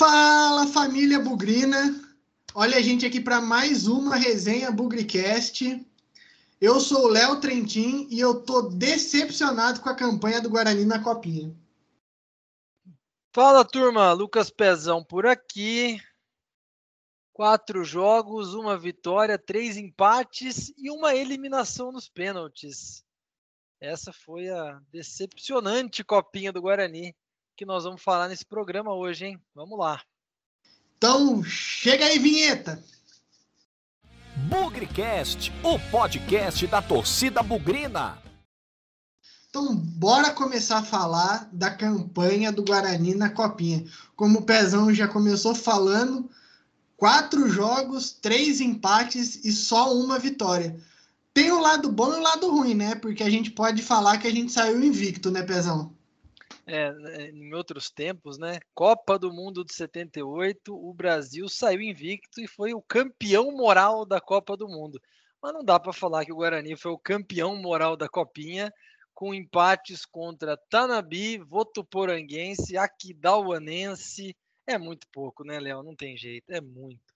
Fala família Bugrina! Olha a gente aqui para mais uma resenha Bugricast. Eu sou o Léo Trentin e eu tô decepcionado com a campanha do Guarani na Copinha. Fala turma, Lucas Pezão por aqui. Quatro jogos, uma vitória, três empates e uma eliminação nos pênaltis. Essa foi a decepcionante copinha do Guarani que nós vamos falar nesse programa hoje, hein? Vamos lá. Então, chega aí, vinheta! Bugrecast, o podcast da torcida bugrina. Então, bora começar a falar da campanha do Guarani na Copinha. Como o Pezão já começou falando, quatro jogos, três empates e só uma vitória. Tem o lado bom e o lado ruim, né? Porque a gente pode falar que a gente saiu invicto, né, Pezão? É, né, em outros tempos, né? Copa do Mundo de 78, o Brasil saiu invicto e foi o campeão moral da Copa do Mundo. Mas não dá para falar que o Guarani foi o campeão moral da Copinha, com empates contra Tanabi, Votuporanguense, Aquidauanense. É muito pouco, né, Léo? Não tem jeito, é muito.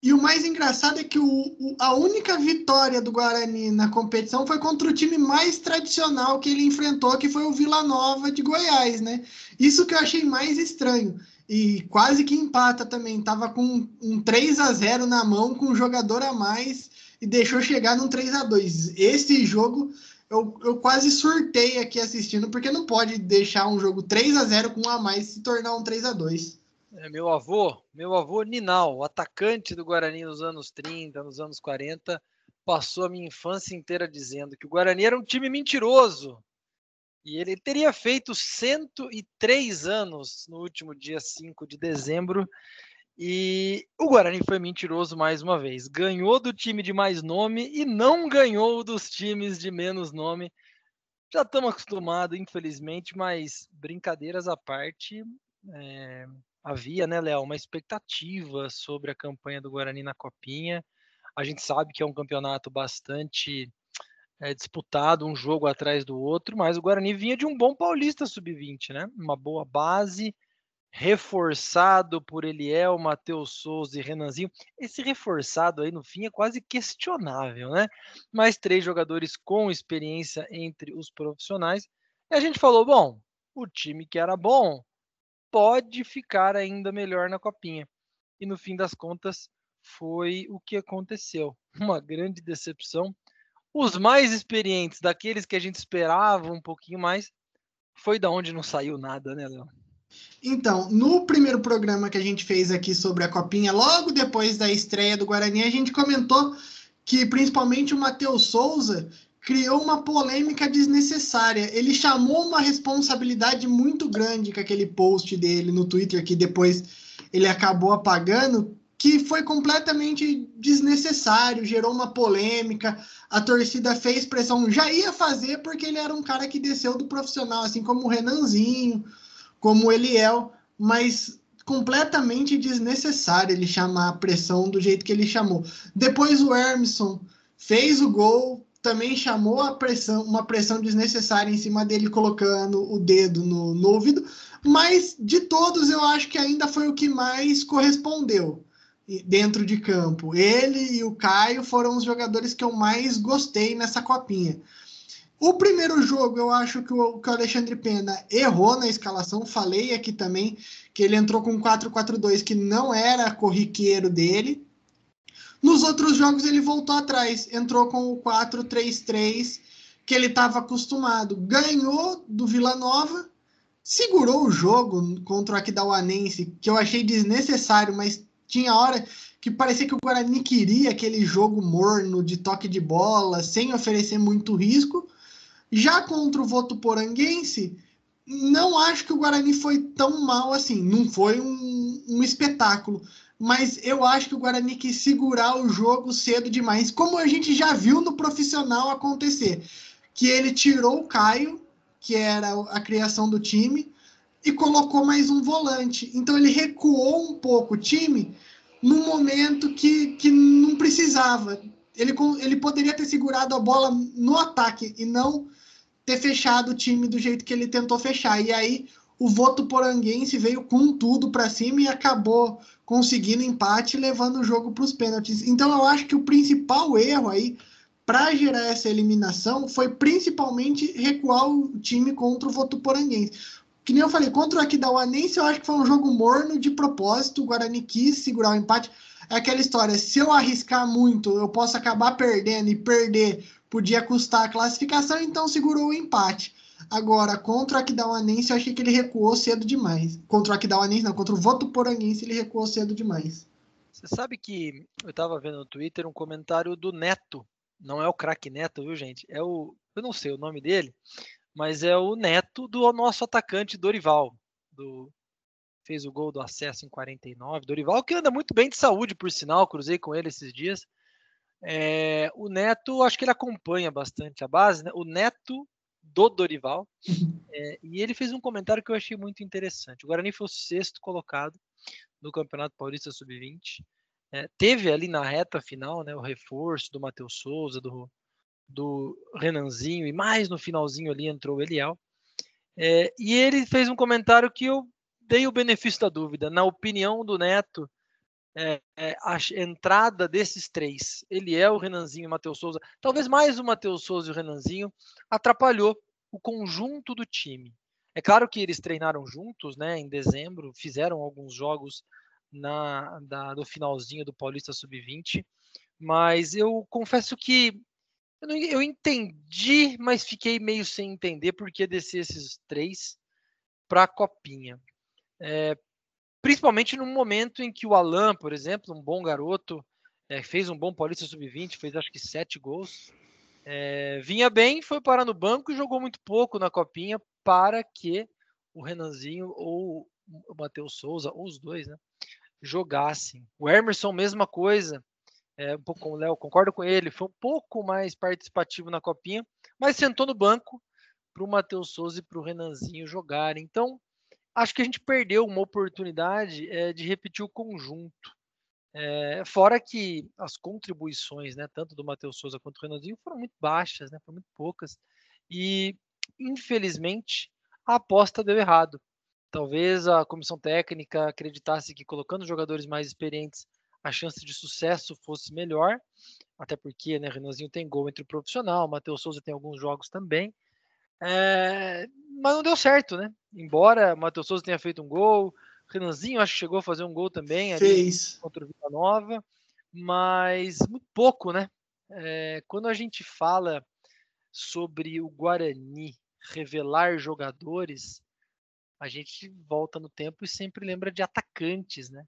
E o mais engraçado é que o, o, a única vitória do Guarani na competição foi contra o time mais tradicional que ele enfrentou, que foi o Vila Nova de Goiás, né? Isso que eu achei mais estranho. E quase que empata também. Tava com um 3 a 0 na mão, com um jogador a mais, e deixou chegar num 3 a 2 Esse jogo eu, eu quase surtei aqui assistindo, porque não pode deixar um jogo 3 a 0 com um a mais se tornar um 3 a 2 é, meu avô, meu avô Ninal, atacante do Guarani nos anos 30, nos anos 40, passou a minha infância inteira dizendo que o Guarani era um time mentiroso. E ele teria feito 103 anos no último dia 5 de dezembro. E o Guarani foi mentiroso mais uma vez. Ganhou do time de mais nome e não ganhou dos times de menos nome. Já estamos acostumados, infelizmente, mas brincadeiras à parte, é, havia, né, Léo, uma expectativa sobre a campanha do Guarani na Copinha. A gente sabe que é um campeonato bastante é, disputado, um jogo atrás do outro, mas o Guarani vinha de um bom Paulista Sub-20, né? Uma boa base, reforçado por Eliel, Matheus Souza e Renanzinho. Esse reforçado aí no fim é quase questionável, né? Mas três jogadores com experiência entre os profissionais. E a gente falou, bom, o time que era bom pode ficar ainda melhor na copinha. E no fim das contas, foi o que aconteceu. Uma grande decepção. Os mais experientes, daqueles que a gente esperava um pouquinho mais, foi da onde não saiu nada, né, Léo? Então, no primeiro programa que a gente fez aqui sobre a Copinha, logo depois da estreia do Guarani, a gente comentou que principalmente o Matheus Souza criou uma polêmica desnecessária. Ele chamou uma responsabilidade muito grande com aquele post dele no Twitter, que depois ele acabou apagando, que foi completamente desnecessário, gerou uma polêmica. A torcida fez pressão, já ia fazer porque ele era um cara que desceu do profissional, assim como o Renanzinho, como o Eliel, mas completamente desnecessário ele chamar a pressão do jeito que ele chamou. Depois o Hermson fez o gol, também chamou a pressão, uma pressão desnecessária em cima dele, colocando o dedo no, no ouvido, mas de todos eu acho que ainda foi o que mais correspondeu dentro de campo. Ele e o Caio foram os jogadores que eu mais gostei nessa copinha. O primeiro jogo, eu acho que o, que o Alexandre Pena errou na escalação. Falei aqui também que ele entrou com 4-4-2, que não era corriqueiro dele. Nos outros jogos ele voltou atrás, entrou com o 4-3-3 que ele estava acostumado. Ganhou do Vila Nova, segurou o jogo contra o Aquidauanense, que eu achei desnecessário, mas tinha hora que parecia que o Guarani queria aquele jogo morno de toque de bola, sem oferecer muito risco. Já contra o Votuporanguense, não acho que o Guarani foi tão mal assim. Não foi um, um espetáculo mas eu acho que o Guarani quis segurar o jogo cedo demais, como a gente já viu no profissional acontecer, que ele tirou o Caio, que era a criação do time, e colocou mais um volante. Então ele recuou um pouco o time no momento que, que não precisava. Ele, ele poderia ter segurado a bola no ataque e não ter fechado o time do jeito que ele tentou fechar. E aí o voto poranguense veio com tudo para cima e acabou conseguindo empate, levando o jogo para os pênaltis. Então eu acho que o principal erro aí para gerar essa eliminação foi principalmente recuar o time contra o Votuporanguense. Que nem eu falei, contra o Aquidauanense eu acho que foi um jogo morno de propósito, o Guarani quis segurar o empate. É aquela história, se eu arriscar muito, eu posso acabar perdendo e perder podia custar a classificação, então segurou o empate. Agora, contra o Aquidauanense, eu achei que ele recuou cedo demais. Contra o Aquidauanense, não, contra o Votuporanguense, ele recuou cedo demais. Você sabe que eu estava vendo no Twitter um comentário do Neto. Não é o craque Neto, viu, gente? É o. Eu não sei o nome dele, mas é o neto do nosso atacante Dorival. Do, fez o gol do acesso em 49. Dorival, que anda muito bem de saúde, por sinal, cruzei com ele esses dias. É, o Neto, acho que ele acompanha bastante a base, né? O Neto do Dorival. É, e ele fez um comentário que eu achei muito interessante. O Guarani foi o sexto colocado no Campeonato Paulista Sub-20. É, teve ali na reta final né, o reforço do Matheus Souza, do, do Renanzinho, e mais no finalzinho ali entrou o Eliel. É, e ele fez um comentário que eu dei o benefício da dúvida. Na opinião do Neto, é, é, a entrada desses três, Eliel, o Renanzinho e o Matheus Souza, talvez mais o Matheus Souza e o Renanzinho, atrapalhou o conjunto do time. É claro que eles treinaram juntos, né, em dezembro, fizeram alguns jogos na da, do finalzinho do Paulista Sub-20, mas eu confesso que eu, não, eu, entendi, mas fiquei meio sem entender por que descer esses três para a copinha. É, principalmente no momento em que o Alan, por exemplo, um bom garoto, é, fez um bom Paulista Sub-20, fez acho que sete gols. É, vinha bem, foi parar no banco e jogou muito pouco na copinha para que o Renanzinho ou o Matheus Souza, ou os dois, né, jogassem. O Emerson, mesma coisa, é, um pouco com o Léo, concordo com ele, foi um pouco mais participativo na copinha, mas sentou no banco para o Matheus Souza e para o Renanzinho jogarem. Então, acho que a gente perdeu uma oportunidade é, de repetir o conjunto. É, fora que as contribuições, né, tanto do Matheus Souza quanto do Renanzinho, foram muito baixas, né, foram muito poucas. E, infelizmente, a aposta deu errado. Talvez a comissão técnica acreditasse que colocando jogadores mais experientes a chance de sucesso fosse melhor, até porque né, Renanzinho tem gol entre o profissional, Matheus Souza tem alguns jogos também, é, mas não deu certo, né? Embora Matheus Souza tenha feito um gol, Renanzinho acho que chegou a fazer um gol também Fez. contra o Vila Nova, mas muito pouco, né? É, quando a gente fala sobre o Guarani revelar jogadores, a gente volta no tempo e sempre lembra de atacantes, né?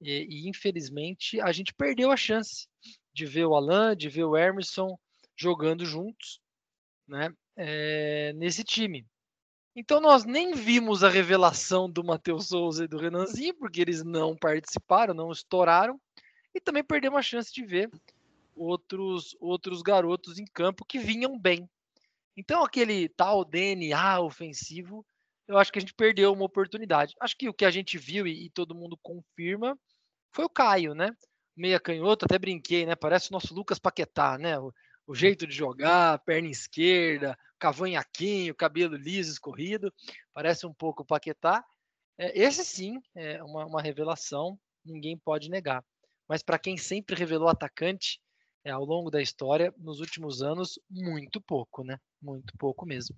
E, e, infelizmente a gente perdeu a chance de ver o Alan, de ver o Emerson jogando juntos, né? É, nesse time. Então nós nem vimos a revelação do Matheus Souza e do Renanzinho, porque eles não participaram, não estouraram, e também perdemos a chance de ver outros outros garotos em campo que vinham bem. Então aquele tal DNA ofensivo eu acho que a gente perdeu uma oportunidade. Acho que o que a gente viu e, e todo mundo confirma foi o Caio, né? Meia canhoto, até brinquei, né? Parece o nosso Lucas Paquetá, né? O, o jeito de jogar, perna esquerda, cavanhaquinho, cabelo liso, escorrido, parece um pouco o Paquetá. É, esse sim é uma, uma revelação, ninguém pode negar. Mas para quem sempre revelou atacante é, ao longo da história, nos últimos anos, muito pouco, né? Muito pouco mesmo.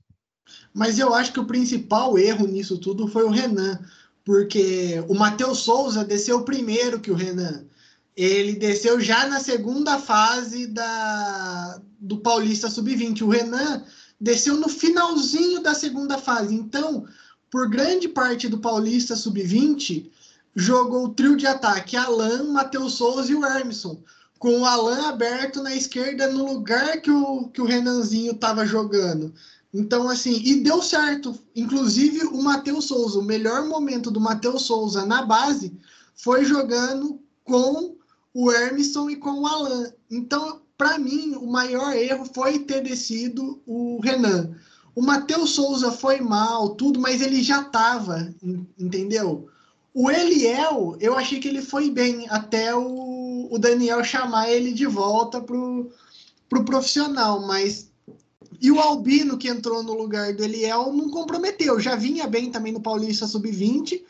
Mas eu acho que o principal erro nisso tudo foi o Renan, porque o Matheus Souza desceu primeiro que o Renan. Ele desceu já na segunda fase da, do Paulista Sub-20. O Renan desceu no finalzinho da segunda fase. Então, por grande parte do Paulista Sub-20, jogou o trio de ataque: Alan, Matheus Souza e o Hermisson. Com o Alan aberto na esquerda no lugar que o, que o Renanzinho estava jogando. Então, assim, e deu certo. Inclusive, o Matheus Souza, o melhor momento do Matheus Souza na base foi jogando com o Hermisson e com o Alan. Então, para mim, o maior erro foi ter descido o Renan. O Matheus Souza foi mal, tudo, mas ele já estava, entendeu? O Eliel, eu achei que ele foi bem até o, o Daniel chamar ele de volta pro, pro profissional, mas E o Albino, que entrou no lugar do Eliel, não comprometeu. Já vinha bem também no Paulista Sub-20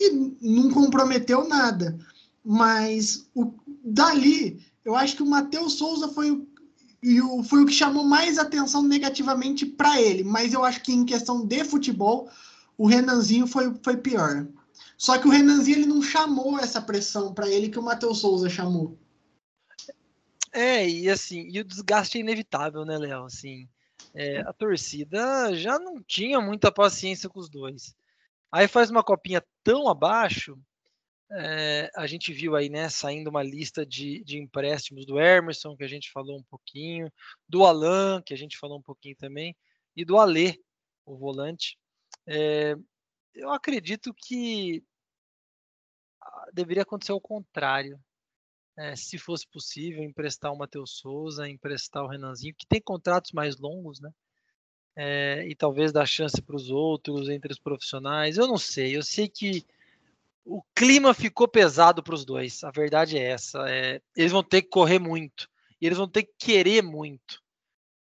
e não comprometeu nada. Mas o, dali, eu acho que o Matheus Souza foi o, foi o que chamou mais atenção negativamente para ele. Mas eu acho que em questão de futebol, o Renanzinho foi, foi pior. Só que o Renanzinho ele não chamou essa pressão para ele que o Matheus Souza chamou. É, e assim, e o desgaste é inevitável, né, Léo? Assim, é, a torcida já não tinha muita paciência com os dois. Aí faz uma copinha tão abaixo, é, a gente viu aí, né, saindo uma lista de, de empréstimos do Emerson, que a gente falou um pouquinho, do Alan, que a gente falou um pouquinho também, e do Alê, o volante. É, eu acredito que ah, deveria acontecer o contrário é, se fosse possível, emprestar o Matheus Souza, emprestar o Renanzinho, que tem contratos mais longos, né? É, e talvez dar chance para os outros, entre os profissionais. Eu não sei, eu sei que o clima ficou pesado para os dois, a verdade é essa. É, eles vão ter que correr muito, e eles vão ter que querer muito,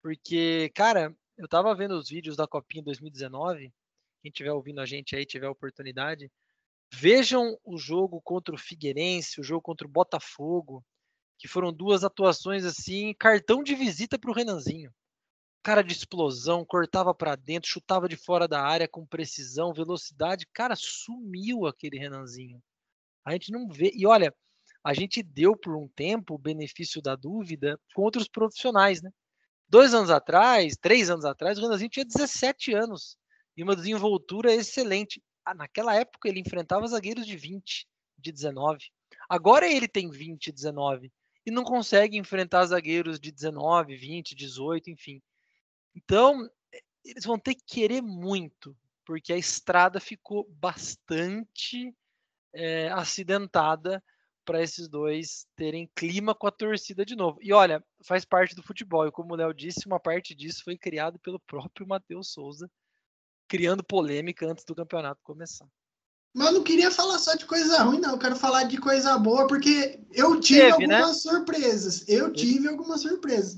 porque, cara, eu estava vendo os vídeos da Copinha 2019, quem estiver ouvindo a gente aí, tiver oportunidade, Vejam o jogo contra o Figueirense, o jogo contra o Botafogo, que foram duas atuações assim, cartão de visita para o Renanzinho. Cara de explosão, cortava para dentro, chutava de fora da área com precisão, velocidade. Cara, sumiu aquele Renanzinho. A gente não vê. E olha, a gente deu por um tempo o benefício da dúvida contra os profissionais, né? Dois anos atrás, três anos atrás, o Renanzinho tinha 17 anos e uma desenvoltura excelente. Ah, naquela época ele enfrentava zagueiros de 20, de 19. Agora ele tem 20, 19 e não consegue enfrentar zagueiros de 19, 20, 18, enfim. Então, eles vão ter que querer muito, porque a estrada ficou bastante é, acidentada para esses dois terem clima com a torcida de novo. E olha, faz parte do futebol, e como o Léo disse, uma parte disso foi criado pelo próprio Matheus Souza, criando polêmica antes do campeonato começar. Mas eu não queria falar só de coisa ruim, não. Eu quero falar de coisa boa, porque eu tive Teve, né? algumas né? surpresas. Eu tive algumas surpresas.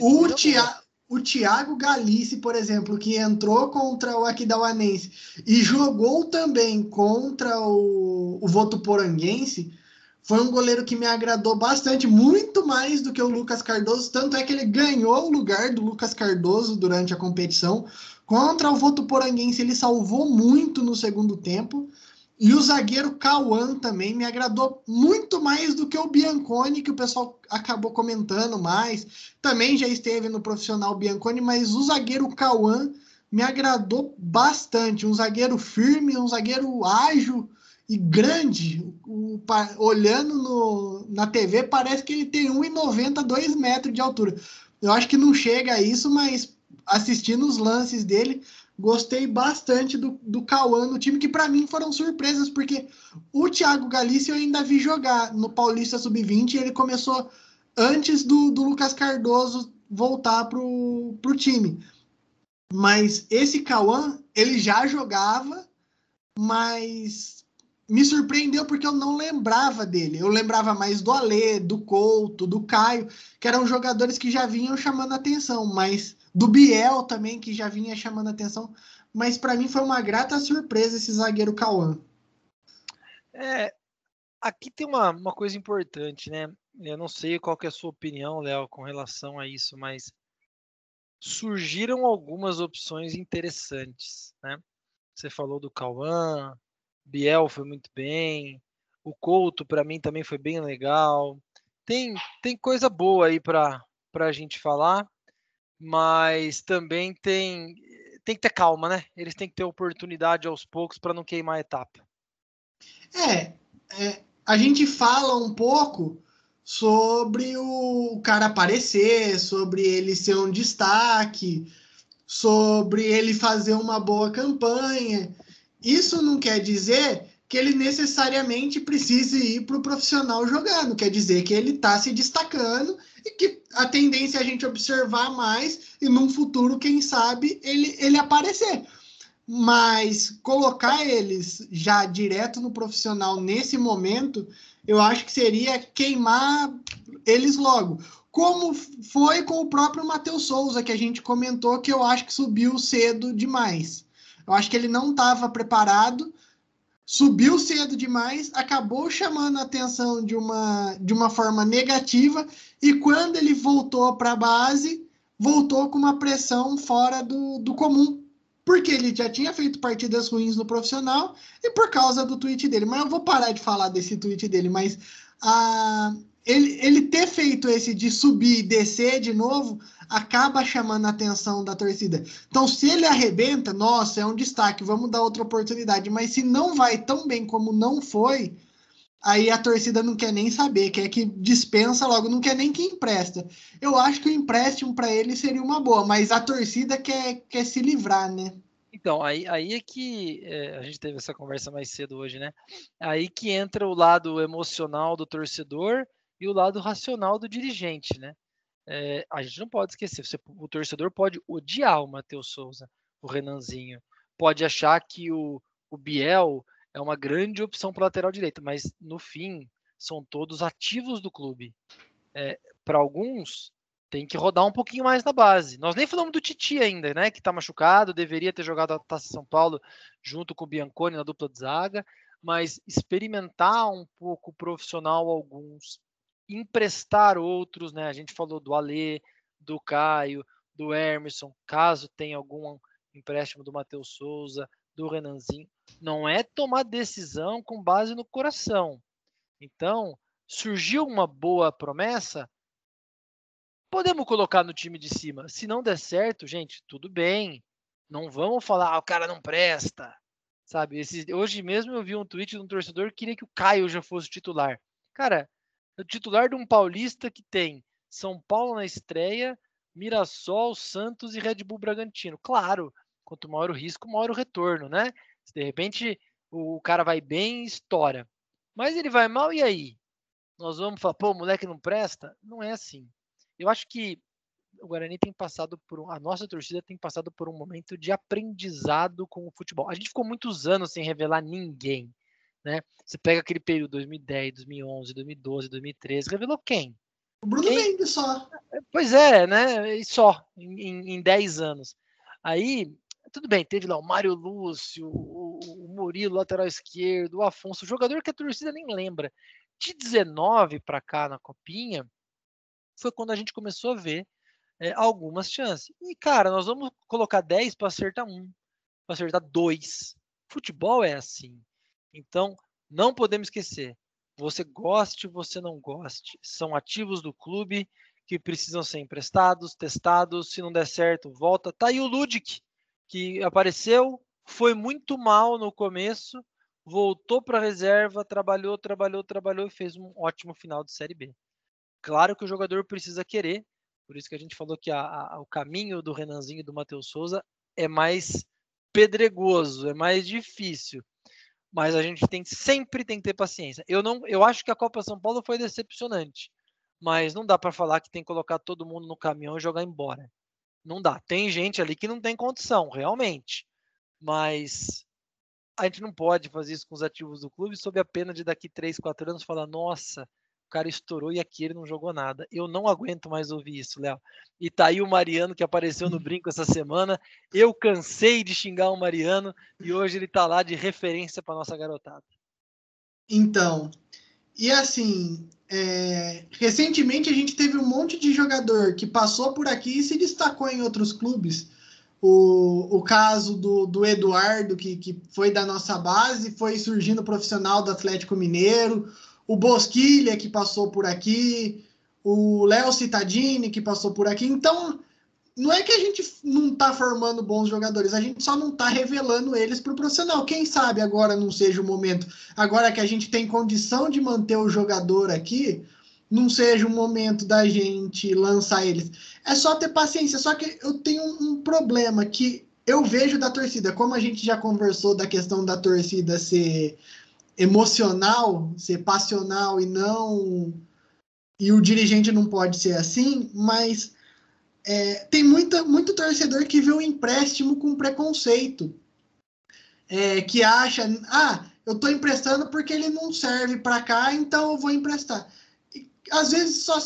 o, Tia, o Thiago Galice, por exemplo, que entrou contra o Aquidauanense e jogou também contra o, o Votuporanguense, foi um goleiro que me agradou bastante, muito mais do que o Lucas Cardoso. Tanto é que ele ganhou o lugar do Lucas Cardoso durante a competição. Contra o Votuporanguense, ele salvou muito no segundo tempo. E o zagueiro Cauã também me agradou muito mais do que o Bianconi, que o pessoal acabou comentando mais. Também já esteve no profissional Bianconi, mas o zagueiro Cauã me agradou bastante. Um zagueiro firme, um zagueiro ágil e grande. O, olhando no, na TV, parece que ele tem 1,90, 2 metros de altura. Eu acho que não chega a isso, mas assistindo os lances dele, gostei bastante do, do Cauã no time, que para mim foram surpresas, porque o Thiago Galícia eu ainda vi jogar no Paulista Sub-20 e ele começou antes do, do Lucas Cardoso voltar pro, pro time. Mas esse Cauã, ele já jogava, mas me surpreendeu porque eu não lembrava dele. Eu lembrava mais do Alê, do Couto, do Caio, que eram jogadores que já vinham chamando atenção, mas do Biel também, que já vinha chamando atenção. Mas para mim foi uma grata surpresa esse zagueiro Cauã. É, aqui tem uma, uma coisa importante, né? Eu não sei qual é a sua opinião, Léo, com relação a isso, mas surgiram algumas opções interessantes, né? Você falou do Cauã, Biel foi muito bem, o Couto para mim também foi bem legal. Tem, tem coisa boa aí para a gente falar mas também tem tem que ter calma, né? Eles têm que ter oportunidade aos poucos para não queimar a etapa. É, é, a gente fala um pouco sobre o cara aparecer, sobre ele ser um destaque, sobre ele fazer uma boa campanha. Isso não quer dizer que ele necessariamente precise ir para o profissional jogando, quer dizer que ele está se destacando e que a tendência é a gente observar mais e num futuro, quem sabe, ele, ele aparecer. Mas colocar eles já direto no profissional nesse momento, eu acho que seria queimar eles logo. Como foi com o próprio Matheus Souza, que a gente comentou que eu acho que subiu cedo demais. Eu acho que ele não estava preparado, subiu cedo demais, acabou chamando a atenção de uma, de uma forma negativa, e quando ele voltou para a base, voltou com uma pressão fora do, do comum porque ele já tinha feito partidas ruins no profissional e por causa do tweet dele. Mas eu vou parar de falar desse tweet dele, mas ah, ele, ele ter feito esse de subir e descer de novo acaba chamando a atenção da torcida. Então, se ele arrebenta, nossa, é um destaque, vamos dar outra oportunidade. Mas se não vai tão bem como não foi, aí a torcida não quer nem saber, quer que dispensa logo, não quer nem que empresta. Eu acho que o empréstimo para ele seria uma boa, mas a torcida quer, quer se livrar, né? Então, aí, aí é que é, a gente teve essa conversa mais cedo hoje, né? Aí que entra o lado emocional do torcedor e o lado racional do dirigente, né? É, a gente não pode esquecer, você, o torcedor pode odiar o Matheus Souza, o Renanzinho, pode achar que o, o Biel é uma grande opção para lateral direito, mas no fim são todos ativos do clube. É, para alguns tem que rodar um pouquinho mais na base. Nós nem falamos do Titi ainda, né? Que está machucado, deveria ter jogado a Taça São Paulo junto com o Bianconi na dupla de zaga, mas experimentar um pouco profissional alguns, emprestar outros, né? A gente falou do Alê, do Caio, do Emerson, caso tenha algum empréstimo do Matheus Souza, do Renanzinho não é tomar decisão com base no coração. Então, surgiu uma boa promessa, podemos colocar no time de cima. Se não der certo, gente, tudo bem. Não vamos falar, ah, o cara não presta. Sabe, hoje mesmo eu vi um tweet de um torcedor que queria que o Caio já fosse titular. Cara, o titular de um paulista que tem São Paulo na estreia, Mirassol, Santos e Red Bull Bragantino. Claro, quanto maior o risco, maior o retorno, né? Se de repente o cara vai bem, estoura. Mas ele vai mal, e aí? Nós vamos falar, pô, o moleque não presta? Não é assim. Eu acho que o Guarani tem passado por um, a nossa torcida tem passado por um momento de aprendizado com o futebol. A gente ficou muitos anos sem revelar ninguém, né? Você pega aquele período 2010, 2011, 2012, 2013, revelou quem? O Bruno quem? Mendes só. Pois é, né? E só em, em 10 anos. Aí tudo bem, teve lá o Mário Lúcio, o, o Murilo, lateral esquerdo, o Afonso, jogador que a torcida nem lembra. De 19 para cá na Copinha, foi quando a gente começou a ver é, algumas chances. E, cara, nós vamos colocar 10 para acertar um, para acertar dois. Futebol é assim. Então, não podemos esquecer. Você goste, você não goste. São ativos do clube que precisam ser emprestados, testados. Se não der certo, volta. Tá aí o Ludic que apareceu, foi muito mal no começo, voltou para a reserva, trabalhou, trabalhou, trabalhou e fez um ótimo final de Série B. Claro que o jogador precisa querer, por isso que a gente falou que a, a, o caminho do Renanzinho e do Matheus Souza é mais pedregoso, é mais difícil. Mas a gente tem sempre tem que ter paciência. Eu não, eu acho que a Copa São Paulo foi decepcionante, mas não dá para falar que tem que colocar todo mundo no caminhão e jogar embora. Não dá. Tem gente ali que não tem condição, realmente. Mas a gente não pode fazer isso com os ativos do clube sob a pena de daqui 3, 4 anos falar, nossa, cara estourou e aqui ele não jogou nada. Eu não aguento mais ouvir isso, Léo. E tá aí o Mariano que apareceu no brinco essa semana. Eu cansei de xingar o Mariano e hoje ele tá lá de referência para nossa garotada. Então, e assim, é, recentemente a gente teve um monte de jogador que passou por aqui e se destacou em outros clubes. O, o caso do, do Eduardo, que, que foi da nossa base, foi surgindo profissional do Atlético Mineiro. O Bosquilha, que passou por aqui. O Léo Cittadini, que passou por aqui. Então, não é que a gente não está formando bons jogadores, a gente só não está revelando eles para o profissional. Quem sabe agora não seja o momento, agora que a gente tem condição de manter o jogador aqui, não seja o momento da gente lançar eles. É só ter paciência. Só que eu tenho um, problema que eu vejo da torcida, como a gente já conversou da questão da torcida ser emocional, ser passional e não. E o dirigente não pode ser assim, mas é, tem muita, muito torcedor que vê o empréstimo com preconceito. É, que acha, ah, eu estou emprestando porque ele não serve para cá, então eu vou emprestar. E, às vezes só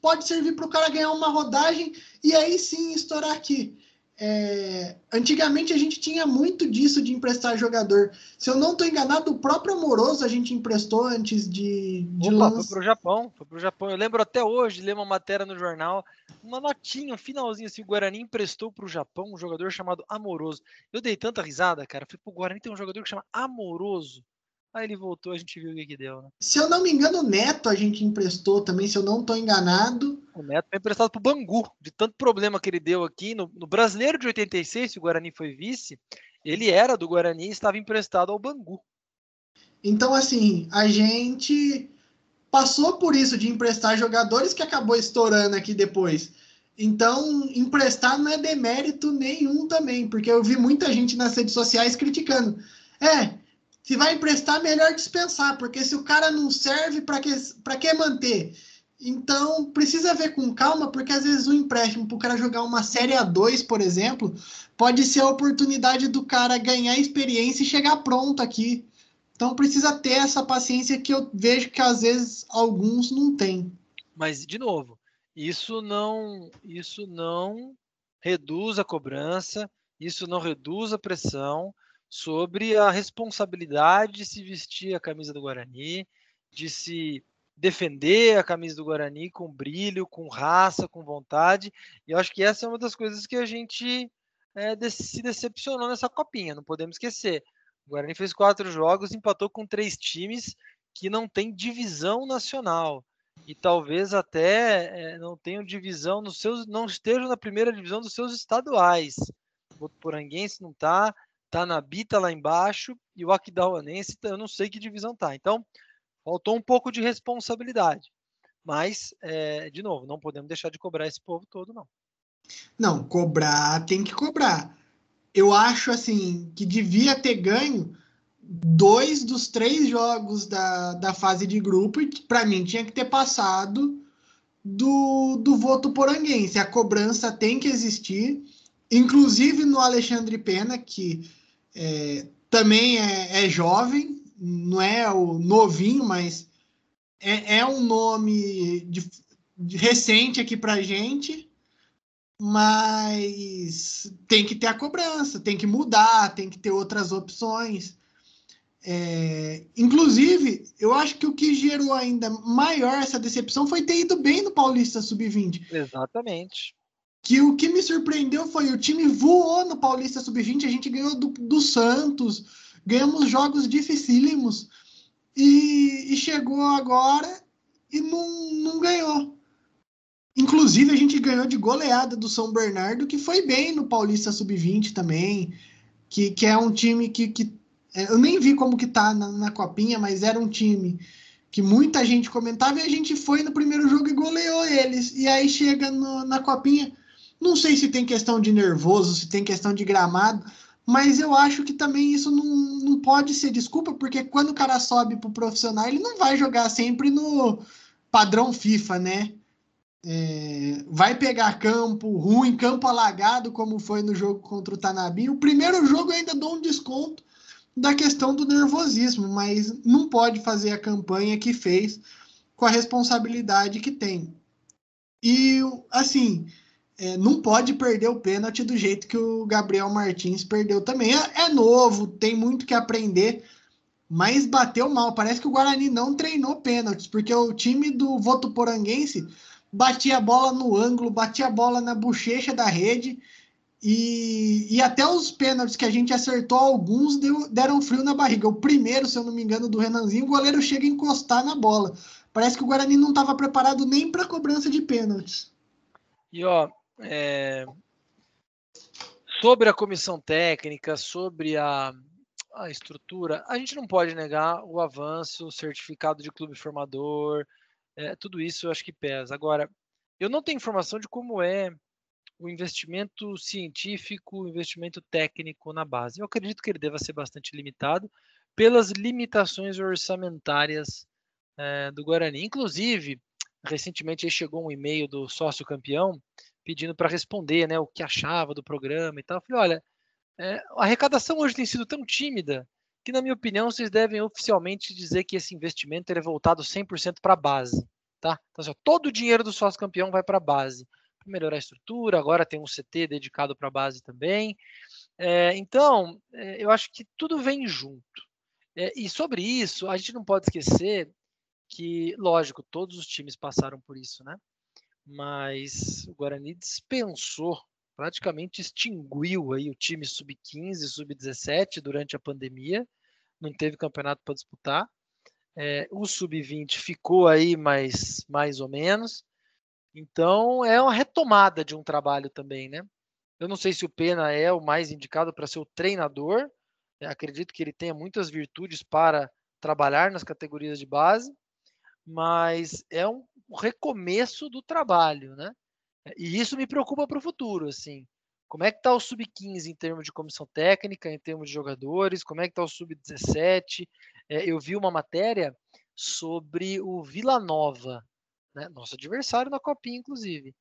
pode servir para o cara ganhar uma rodagem e aí sim estourar aqui. É, antigamente a gente tinha muito disso de emprestar jogador. Se eu não estou enganado, o próprio Amoroso a gente emprestou antes de, de Opa, lança... foi pro Japão, foi pro Japão. Eu lembro até hoje, ler uma matéria no jornal, uma notinha, um finalzinho assim, o Guarani emprestou pro Japão um jogador chamado Amoroso. Eu dei tanta risada, cara. Falei, pro Guarani tem um jogador que chama Amoroso. Aí ele voltou, a gente viu o que, que deu, né? Se eu não me engano, o Neto a gente emprestou também, se eu não estou enganado. O Neto foi emprestado pro Bangu, de tanto problema que ele deu aqui. No, no Brasileiro de 86, se o Guarani foi vice, ele era do Guarani e estava emprestado ao Bangu. Então, assim, a gente passou por isso de emprestar jogadores que acabou estourando aqui depois. Então, emprestar não é demérito nenhum também, porque eu vi muita gente nas redes sociais criticando. É, se vai emprestar, melhor dispensar, porque se o cara não serve, para que, que manter? Então, precisa ver com calma, porque às vezes o empréstimo para o cara jogar uma Série A2, por exemplo, pode ser a oportunidade do cara ganhar experiência e chegar pronto aqui. Então, precisa ter essa paciência que eu vejo que às vezes alguns não têm. Mas, de novo, isso não, isso não reduz a cobrança, isso não reduz a pressão sobre a responsabilidade de se vestir a camisa do Guarani, de se defender a camisa do Guarani com brilho, com raça, com vontade. E eu acho que essa é uma das coisas que a gente é, se decepcionou nessa copinha, não podemos esquecer. O Guarani fez quatro jogos, empatou com três times que não tem divisão nacional e talvez até é, não tenham divisão nos seus, não estejam na primeira divisão dos seus estaduais. O Poranguense não está, tá na Bita lá embaixo e o Aquidauanense, eu não sei que divisão tá. Então, faltou um pouco de responsabilidade. Mas, é, de novo, não podemos deixar de cobrar esse povo todo, não. Não, cobrar tem que cobrar. Eu acho, assim, que devia ter ganho dois dos três jogos da, da fase de grupo e, para mim, tinha que ter passado do, do voto poranguense. A cobrança tem que existir, inclusive no Alexandre Pena, que é, também é, é, jovem, não é o novinho, mas é, é um nome de, de recente aqui para gente. Mas tem que ter a cobrança, tem que mudar, tem que ter outras opções. É, inclusive, eu acho que o que gerou ainda maior essa decepção foi ter ido bem no Paulista Sub-20. Exatamente que o que me surpreendeu foi o time voou no Paulista Sub-20, a gente ganhou do, do Santos, ganhamos jogos dificílimos e, e chegou agora e não, não ganhou. Inclusive, a gente ganhou de goleada do São Bernardo, que foi bem no Paulista Sub-20 também, que, que é um time que, que é, eu nem vi como que tá na, na copinha, mas era um time que muita gente comentava e a gente foi no primeiro jogo e goleou eles. E aí chega no, na copinha, não sei se tem questão de nervoso, se tem questão de gramado, mas eu acho que também isso não, não pode ser desculpa, porque quando o cara sobe pro profissional, ele não vai jogar sempre no padrão FIFA, né? É, vai pegar campo ruim, campo alagado, como foi no jogo contra o Tanabi. O primeiro jogo eu ainda dou um desconto da questão do nervosismo, mas não pode fazer a campanha que fez com a responsabilidade que tem. E, assim, é, não pode perder o pênalti do jeito que o Gabriel Martins perdeu também. É, é, novo, tem muito que aprender, mas bateu mal. Parece que o Guarani não treinou pênaltis, porque o time do Votuporanguense batia a bola no ângulo, batia a bola na bochecha da rede. E, e até os pênaltis que a gente acertou, alguns deu, deram frio na barriga. O primeiro, se eu não me engano, do Renanzinho, o goleiro chega a encostar na bola. Parece que o Guarani não estava preparado nem para cobrança de pênaltis. E ó, é, sobre a comissão técnica, sobre a, a estrutura, a gente não pode negar o avanço, o certificado de clube formador, é, tudo isso eu acho que pesa. Agora, eu não tenho informação de como é o investimento científico, o investimento técnico na base. Eu acredito que ele deva ser bastante limitado pelas limitações orçamentárias é, do Guarani. Inclusive, recentemente chegou um e-mail do sócio campeão pedindo para responder, né, o que achava do programa e tal. Eu falei, olha, é, a arrecadação hoje tem sido tão tímida que, na minha opinião, vocês devem oficialmente dizer que esse investimento é voltado 100% para a base. Tá? Então, assim, todo o dinheiro do sócio campeão vai para a base. Para melhorar a estrutura, agora tem um CT dedicado para a base também. É, então, é, eu acho que tudo vem junto. É, e sobre isso, a gente não pode esquecer que, lógico, todos os times passaram por isso, né? Mas o Guarani dispensou, praticamente extinguiu aí o time sub-15, sub-17 durante a pandemia, não teve campeonato para disputar. É, o sub-20 ficou aí mais, mais ou menos. Então é uma retomada de um trabalho também, né? Eu não sei se o Pena é o mais indicado para ser o treinador. Eu acredito que ele tenha muitas virtudes para trabalhar nas categorias de base, mas é um recomeço do trabalho, né? E isso me preocupa para o futuro, assim. Como é que está o sub-15 em termos de comissão técnica, em termos de jogadores? Como é que está o sub-17? É, eu vi uma matéria sobre o Vila Nova, né? nosso adversário na Copinha, inclusive,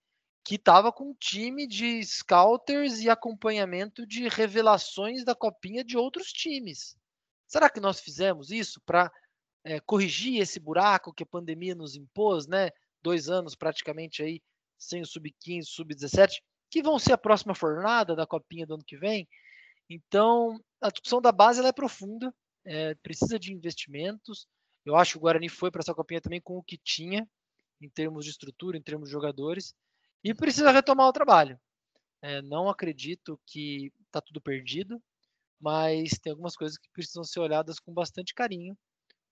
que estava com um time de scouters e acompanhamento de revelações da Copinha de outros times. Será que nós fizemos isso para é, corrigir esse buraco que a pandemia nos impôs, né? Dois anos praticamente aí sem o sub-15, sub-17, que vão ser a próxima fornada da Copinha do ano que vem. Então, a discussão da base é profunda, é, precisa de investimentos. Eu acho que o Guarani foi para essa Copinha também com o que tinha, em termos de estrutura, em termos de jogadores, e precisa retomar o trabalho. É, não acredito que está tudo perdido, mas tem algumas coisas que precisam ser olhadas com bastante carinho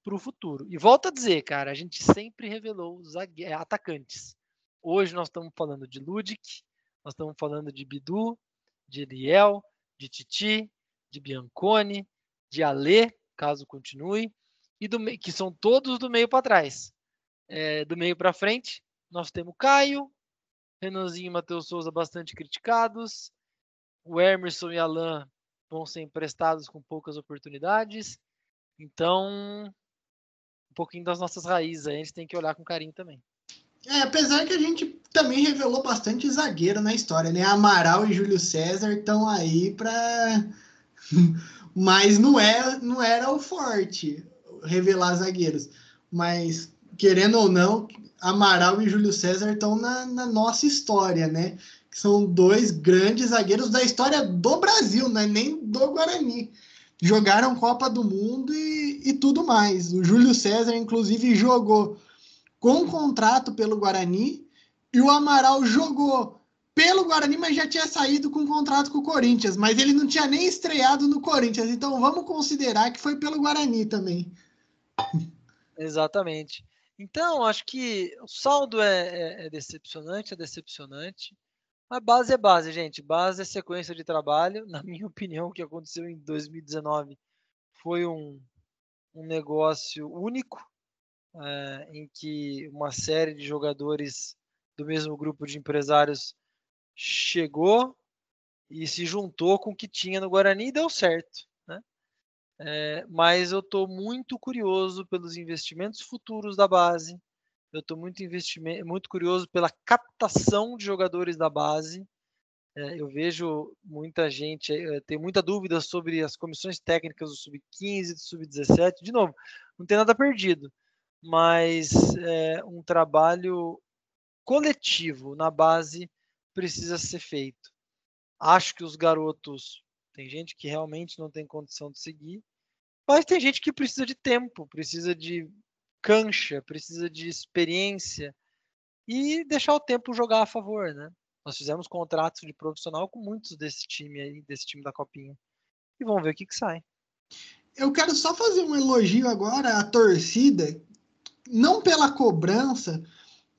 para o futuro. E volto a dizer, cara, a gente sempre revelou os atacantes. Hoje nós estamos falando de Ludic, nós estamos falando de Bidu, de Eliel, de Titi, de Biancone, de Alê, caso continue, e do que são todos do meio para trás. É, do meio para frente, nós temos Caio, Renanzinho e Matheus Souza bastante criticados, o Emerson e Alan vão ser emprestados com poucas oportunidades. Então, pouquinho das nossas raízes a gente tem que olhar com carinho também. É, apesar que a gente também revelou bastante zagueiro na história, né? Amaral e Júlio César estão aí para. Mas não, é, não era o forte revelar zagueiros. Mas, querendo ou não, Amaral e Júlio César estão na, na nossa história, né? Que são dois grandes zagueiros da história do Brasil, né? nem do Guarani. Jogaram Copa do Mundo e, e tudo mais. O Júlio César, inclusive, jogou com contrato pelo Guarani e o Amaral jogou pelo Guarani, mas já tinha saído com contrato com o Corinthians, mas ele não tinha nem estreado no Corinthians, então vamos considerar que foi pelo Guarani também. Exatamente. Então, acho que o saldo é, é, é decepcionante, é decepcionante. Mas base é base, gente. Base é sequência de trabalho. Na minha opinião, o que aconteceu em 2019 foi um, um negócio único é, em que uma série de jogadores do mesmo grupo de empresários chegou e se juntou com o que tinha no Guarani e deu certo. Né? É, mas eu estou muito curioso pelos investimentos futuros da base. Eu estou muito, muito curioso pela captação de jogadores da base. É, eu vejo muita gente, é, tem muita dúvida sobre as comissões técnicas do Sub-15, do Sub-17. De novo, não tem nada perdido mas é, um trabalho coletivo na base precisa ser feito. Acho que os garotos, tem gente que realmente não tem condição de seguir, mas tem gente que precisa de tempo, precisa de cancha, precisa de experiência e deixar o tempo jogar a favor, né? Nós fizemos contratos de profissional com muitos desse time aí, desse time da Copinha. E vamos ver o que, que sai. Eu quero só fazer um elogio agora à torcida, não pela cobrança,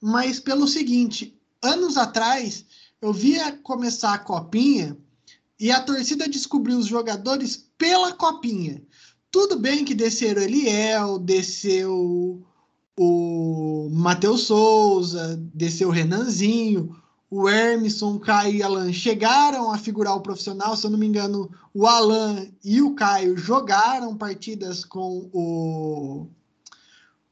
mas pelo seguinte: anos atrás eu via começar a copinha e a torcida descobriu os jogadores pela copinha. Tudo bem que desceram Eliel, desceu o Matheus Souza, desceu o Renanzinho, o Hermisson, o Caio e Alan chegaram a figurar o profissional, se eu não me engano, o Alan e o Caio jogaram partidas com o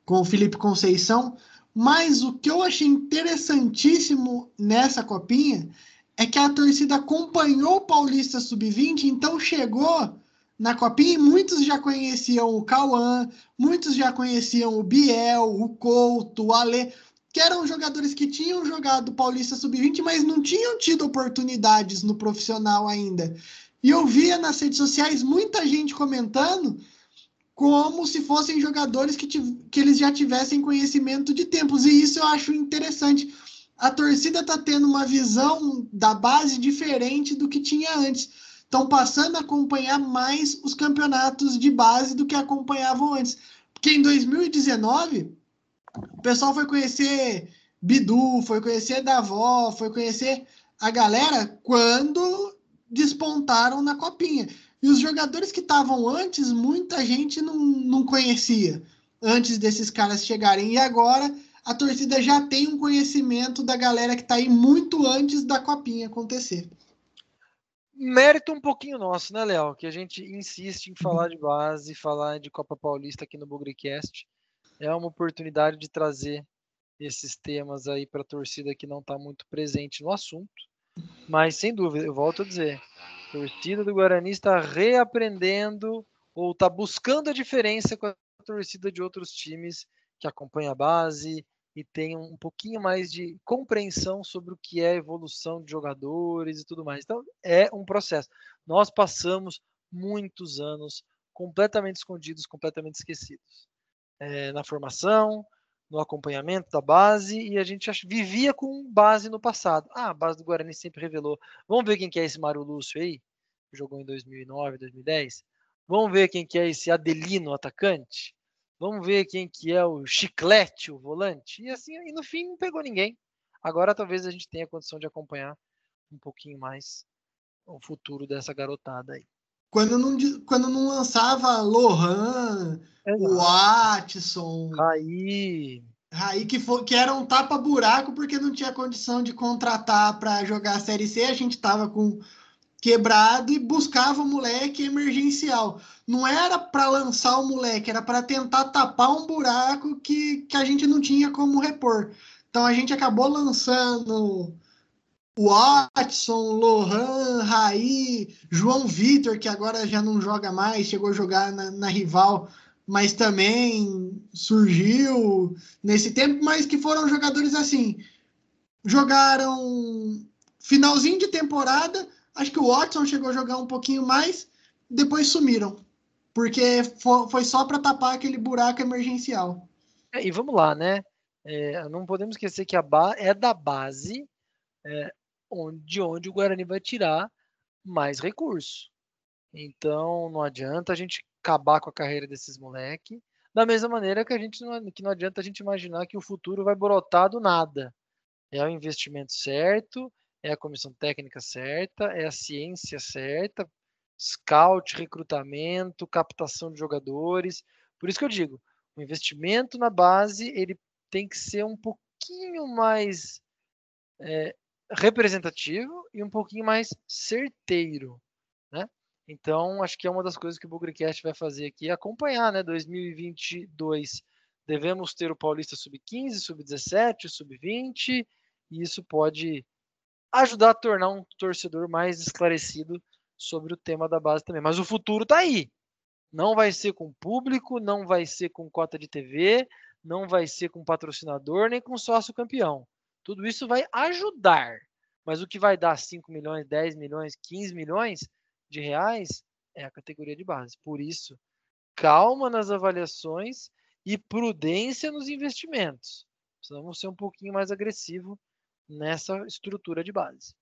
com o Felipe Conceição. Mas o que eu achei interessantíssimo nessa copinha é que a torcida acompanhou o Paulista Sub-20, então chegou na copinha e muitos já conheciam o Cauã, muitos já conheciam o Biel, o Couto, o Alê, que eram jogadores que tinham jogado Paulista Sub-20, mas não tinham tido oportunidades no profissional ainda. E eu via nas redes sociais muita gente comentando como se fossem jogadores que, que eles já tivessem conhecimento de tempos. E isso eu acho interessante. A torcida está tendo uma visão da base diferente do que tinha antes. Estão passando a acompanhar mais os campeonatos de base do que acompanhavam antes. Porque em 2019 o pessoal foi conhecer Bidu, foi conhecer Davó, foi conhecer a galera quando despontaram na copinha. E os jogadores que estavam antes, muita gente não, não conhecia antes desses caras chegarem. E agora a torcida já tem um conhecimento da galera que está aí muito antes da copinha acontecer. Mérito um pouquinho nosso, né, Léo? Que a gente insiste em falar de base, falar de Copa Paulista aqui no Bugrecast é uma oportunidade de trazer esses temas aí para a torcida que não está muito presente no assunto. Mas, sem dúvida, eu volto a dizer, a torcida do Guarani está reaprendendo ou está buscando a diferença com a torcida de outros times que acompanha a base e tem um pouquinho mais de compreensão sobre o que é evolução de jogadores e tudo mais. Então, é um processo. Nós passamos muitos anos completamente escondidos, completamente esquecidos é, na formação, no acompanhamento da base, e a gente vivia com base no passado. Ah, a base do Guarani sempre revelou. Vamos ver quem que é esse Mário Lúcio aí, que jogou em 2009, 2010. Vamos ver quem que é esse Adelino atacante. Vamos ver quem que é o Chiclete, o volante. E assim, e no fim não pegou ninguém. Agora talvez a gente tenha condição de acompanhar um pouquinho mais o futuro dessa garotada aí. Quando não, quando não lançava Lohan, o Watson. Raí. Raí que, foi, que era um tapa-buraco porque não tinha condição de contratar para jogar a Série C. A gente tava com quebrado e buscava o moleque emergencial. Não era para lançar o moleque, era para tentar tapar um buraco que, que a gente não tinha como repor. Então a gente acabou lançando Watson, Lohan, Raí, João Vitor, que agora já não joga mais, chegou a jogar na, na, rival, mas também surgiu nesse tempo, mas que foram jogadores assim. Jogaram finalzinho de temporada, acho que o Watson chegou a jogar um pouquinho mais, depois sumiram, porque foi só para tapar aquele buraco emergencial. É, e vamos lá, né? É, não podemos esquecer que a ba é da base. É, onde, de onde o Guarani vai tirar mais recurso. Então não adianta a gente acabar com a carreira desses moleques. Da mesma maneira que a gente não, que não adianta a gente imaginar que o futuro vai brotar do nada. É o investimento certo, é a comissão técnica certa, é a ciência certa, scout, recrutamento, captação de jogadores. Por isso que eu digo, o investimento na base ele tem que ser um pouquinho mais é, representativo e um pouquinho mais certeiro, né? Então, acho que é uma das coisas que o Bugrecast vai fazer aqui, é acompanhar, né? 2022 devemos ter o Paulista Sub-15, Sub-17, Sub-20, e isso pode ajudar a tornar um torcedor mais esclarecido sobre o tema da base também. Mas o futuro está aí. Não vai ser com público, não vai ser com cota de TV, não vai ser com patrocinador, nem com sócio campeão. Tudo isso vai ajudar. Mas o que vai dar 5 milhões, 10 milhões, 15 milhões de reais é a categoria de base. Por isso, calma nas avaliações e prudência nos investimentos. Precisamos ser um pouquinho mais agressivo nessa estrutura de base.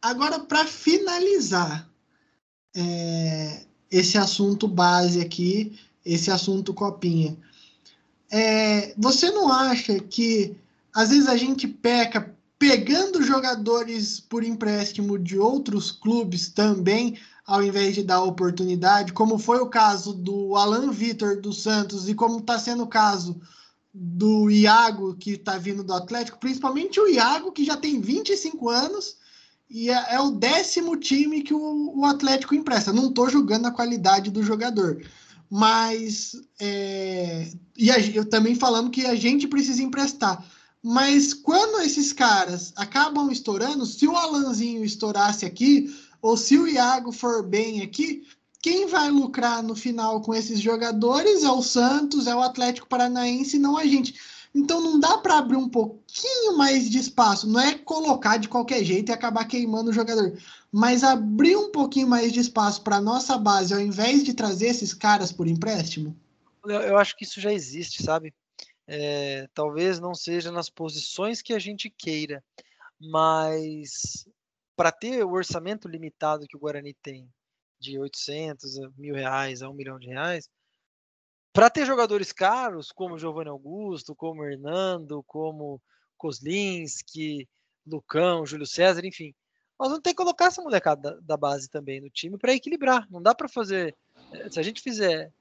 Agora, para finalizar é, esse assunto base aqui, esse assunto copinha, é, você não acha que às vezes a gente peca pegando jogadores por empréstimo de outros clubes também, ao invés de dar oportunidade, como foi o caso do Alan Vitor dos Santos e como está sendo o caso do Iago, que está vindo do Atlético, principalmente o Iago, que já tem 25 anos e é, é o décimo time que o, o Atlético empresta. Não estou julgando a qualidade do jogador, mas é, e a, eu também falando que a gente precisa emprestar. Mas quando esses caras acabam estourando, se o Alanzinho estourasse aqui, ou se o Iago for bem aqui, quem vai lucrar no final com esses jogadores é o Santos, é o Atlético Paranaense, não a gente. Então não dá para abrir um pouquinho mais de espaço. Não é colocar de qualquer jeito e acabar queimando o jogador, mas abrir um pouquinho mais de espaço para nossa base, ao invés de trazer esses caras por empréstimo. Eu, acho que isso já existe, sabe? É, talvez não seja nas posições que a gente queira, mas para ter o orçamento limitado que o Guarani tem, de 800 mil reais a um milhão de reais, para ter jogadores caros, como Giovanni Augusto, como Hernando, como Kozlinski, Lucão, Júlio César, enfim, nós vamos ter que colocar essa molecada da, base também no time para equilibrar. Não dá para fazer. Se a gente fizer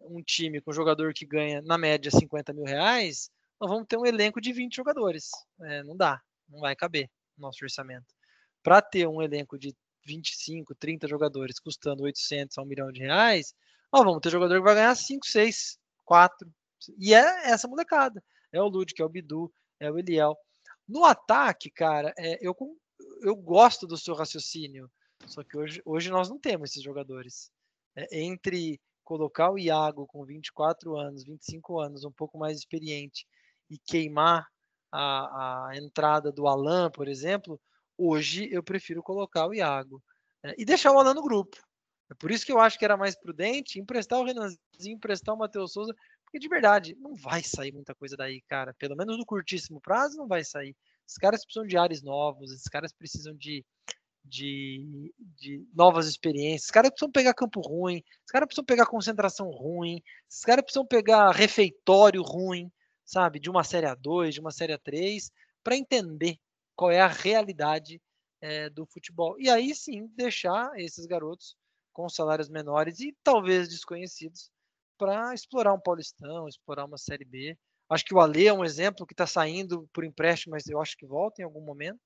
um time com jogador que ganha, na média, 50 mil reais, nós vamos ter um elenco de 20 jogadores. É, não dá, não vai caber no nosso orçamento. Para ter um elenco de 25, 30 jogadores custando 800 a 1 milhão de reais, Ó, vamos ter jogador que vai ganhar 5, 6, 4. E é essa molecada. É o Lud, que é o Bidu, é o Eliel. No ataque, cara, é, eu, eu gosto do seu raciocínio. Só que hoje, hoje nós não temos esses jogadores. É, entre colocar o Iago com 24 anos, 25 anos, um pouco mais experiente, e queimar a, a entrada do Alan, por exemplo, hoje eu prefiro colocar o Iago. É, e deixar o Alan no grupo. É por isso que eu acho que era mais prudente emprestar o Renanzinho, emprestar o Matheus Souza, porque de verdade, não vai sair muita coisa daí, cara. Pelo menos no curtíssimo prazo não vai sair. Esses caras precisam de ares novos, esses caras precisam de, de, de novas experiências, esses caras precisam pegar campo ruim, esses caras precisam pegar concentração ruim, esses caras precisam pegar refeitório ruim, sabe? De uma série A2, de uma série A3, para entender qual é a realidade é, do futebol. E aí sim deixar esses garotos com salários menores e talvez desconhecidos para explorar um Paulistão, explorar uma Série B. Acho que o Ale é um exemplo que está saindo por empréstimo, mas eu acho que volta em algum momento.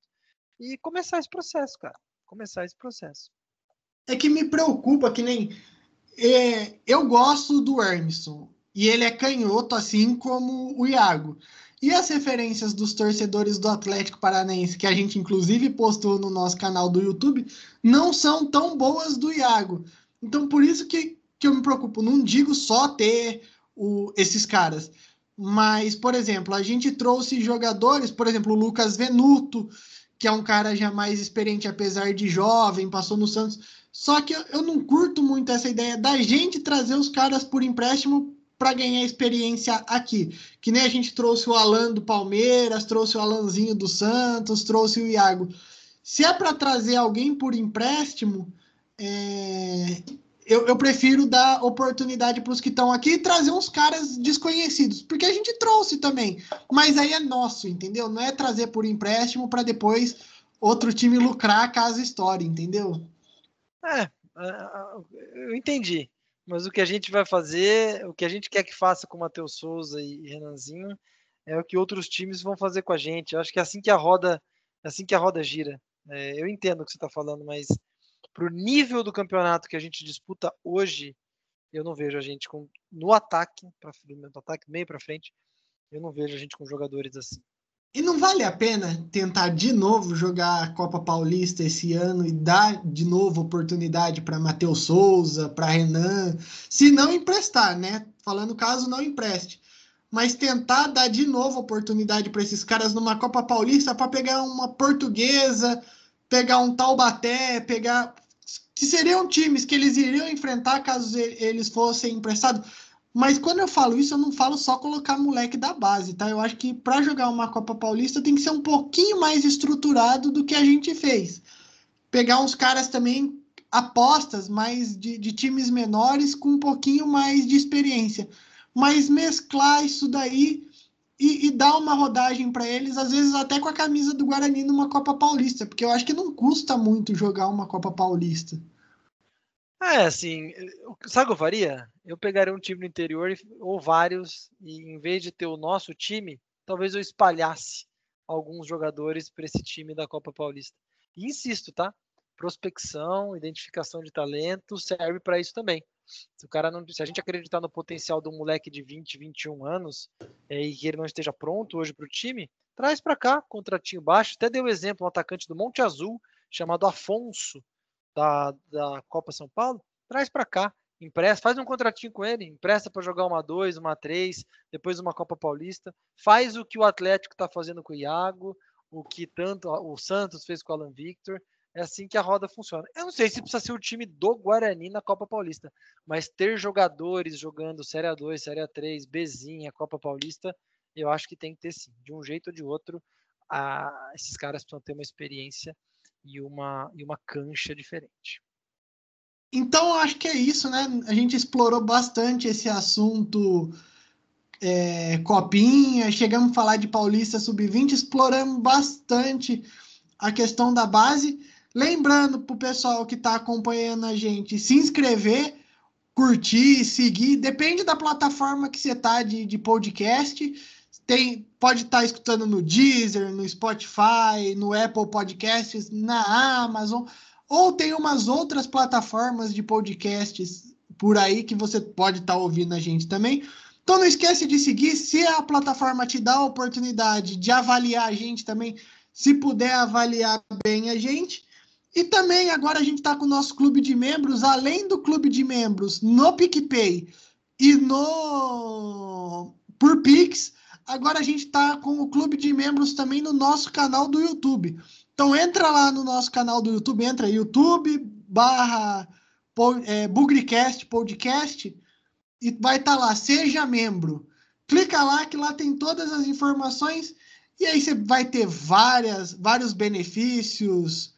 E começar esse processo, cara. Começar esse processo. É que me preocupa que nem. É, eu gosto do Emerson. E ele é canhoto, assim como o Iago. E as referências dos torcedores do Atlético Paranaense, que a gente inclusive postou no nosso canal do YouTube, não são tão boas do Iago. Então, por isso que, que eu me preocupo. Não digo só ter o, esses caras, mas, por exemplo, a gente trouxe jogadores, por exemplo, o Lucas Venuto, que é um cara já mais experiente, apesar de jovem, passou no Santos. Só que eu, eu não curto muito essa ideia da gente trazer os caras por empréstimo para ganhar experiência aqui. Que nem a gente trouxe o Alan do Palmeiras, trouxe o Alanzinho do Santos, trouxe o Iago. Se é para trazer alguém por empréstimo, é... eu, eu, prefiro dar oportunidade para os que estão aqui e trazer uns caras desconhecidos, porque a gente trouxe também. Mas aí é nosso, entendeu? Não é trazer por empréstimo para depois outro time lucrar caso história, entendeu? É, é eu entendi. Mas o que a gente vai fazer, o que a gente quer que faça com o Matheus Souza e Renanzinho, é o que outros times vão fazer com a gente. Eu acho que é assim que a roda, é assim que a roda gira. É, eu entendo o que você está falando, mas para o nível do campeonato que a gente disputa hoje, eu não vejo a gente com no ataque, para ataque meio para frente, eu não vejo a gente com jogadores assim. E não vale a pena tentar de novo jogar a Copa Paulista esse ano e dar de novo oportunidade para Matheus Souza, para Renan, se não emprestar, né? Falando caso não empreste. Mas tentar dar de novo oportunidade para esses caras numa Copa Paulista para pegar uma portuguesa, pegar um Taubaté, pegar. Que seriam times que eles iriam enfrentar caso eles fossem emprestados mas quando eu falo isso, eu não falo só colocar moleque da base, tá? Eu acho que para jogar uma Copa Paulista tem que ser um pouquinho mais estruturado do que a gente fez. Pegar uns caras também apostas mais de, de times menores com um pouquinho mais de experiência. Mas mesclar isso daí e, e dar uma rodagem para eles, às vezes até com a camisa do Guarani numa Copa Paulista, porque eu acho que não custa muito jogar uma Copa Paulista. É, assim, sabe o que eu faria? Eu pegaria um time no interior, ou vários, e em vez de ter o nosso time, talvez eu espalhasse alguns jogadores para esse time da Copa Paulista. E insisto, tá? Prospecção, identificação de talento serve para isso também. Se o cara não, se a gente acreditar no potencial de um moleque de 20, 21 anos é, e que ele não esteja pronto hoje para o time, traz para cá, contratinho baixo. Até deu exemplo um atacante do Monte Azul chamado Afonso, da, da Copa São Paulo, traz para cá. empresta, faz um contratinho com ele, empresta para jogar uma 2, uma 3, depois uma Copa Paulista, faz o que o Atlético está fazendo com o Iago, o que tanto o Santos fez com o Alan Victor. É assim que a roda funciona. Eu não sei se precisa ser o time do Guarani na Copa Paulista, mas ter jogadores jogando Série A2, Série A3, Bezinha, Copa Paulista, eu acho que tem que ter sim. De um jeito ou de outro, a, esses caras precisam ter uma experiência e uma, e uma cancha diferente. Então, acho que é isso, né? A gente explorou bastante esse assunto é, Copinha, chegamos a falar de Paulista Sub-20, exploramos bastante a questão da base. Lembrando para o pessoal que está acompanhando a gente se inscrever, curtir, seguir, depende da plataforma que você está de, de podcast. Tem, pode estar tá escutando no Deezer, no Spotify, no Apple Podcasts, na Amazon ou tem umas outras plataformas de podcasts por aí que você pode estar tá ouvindo a gente também. Então não esquece de seguir, se a plataforma te dá a oportunidade de avaliar a gente também, se puder avaliar bem a gente. E também agora a gente está com o nosso clube de membros, além do clube de membros no PicPay e no por Pix, agora a gente está com o clube de membros também no nosso canal do YouTube. Então entra lá no nosso canal do YouTube, entra YouTube barra é, Bugricast Podcast e vai estar tá lá, seja membro. Clica lá que lá tem todas as informações e aí você vai ter várias, vários benefícios,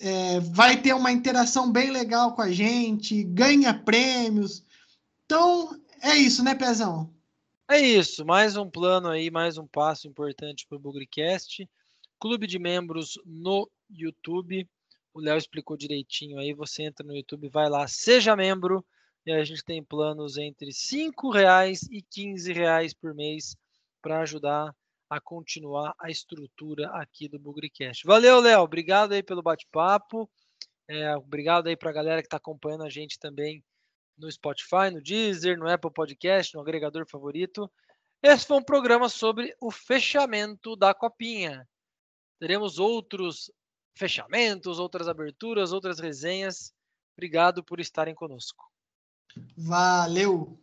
é, vai ter uma interação bem legal com a gente, ganha prêmios. Então é isso, né, Pezão? É isso, mais um plano aí, mais um passo importante para o Bugricast. Clube de membros no YouTube. O Léo explicou direitinho aí. Você entra no YouTube, vai lá, seja membro. E a gente tem planos entre R$ reais e R$ reais por mês para ajudar a continuar a estrutura aqui do Bugricast. Valeu, Léo. Obrigado aí pelo bate-papo. É, obrigado aí para a galera que está acompanhando a gente também no Spotify, no Deezer, no Apple Podcast, no agregador favorito. Esse foi um programa sobre o fechamento da copinha. Teremos outros fechamentos, outras aberturas, outras resenhas. Obrigado por estarem conosco. Valeu!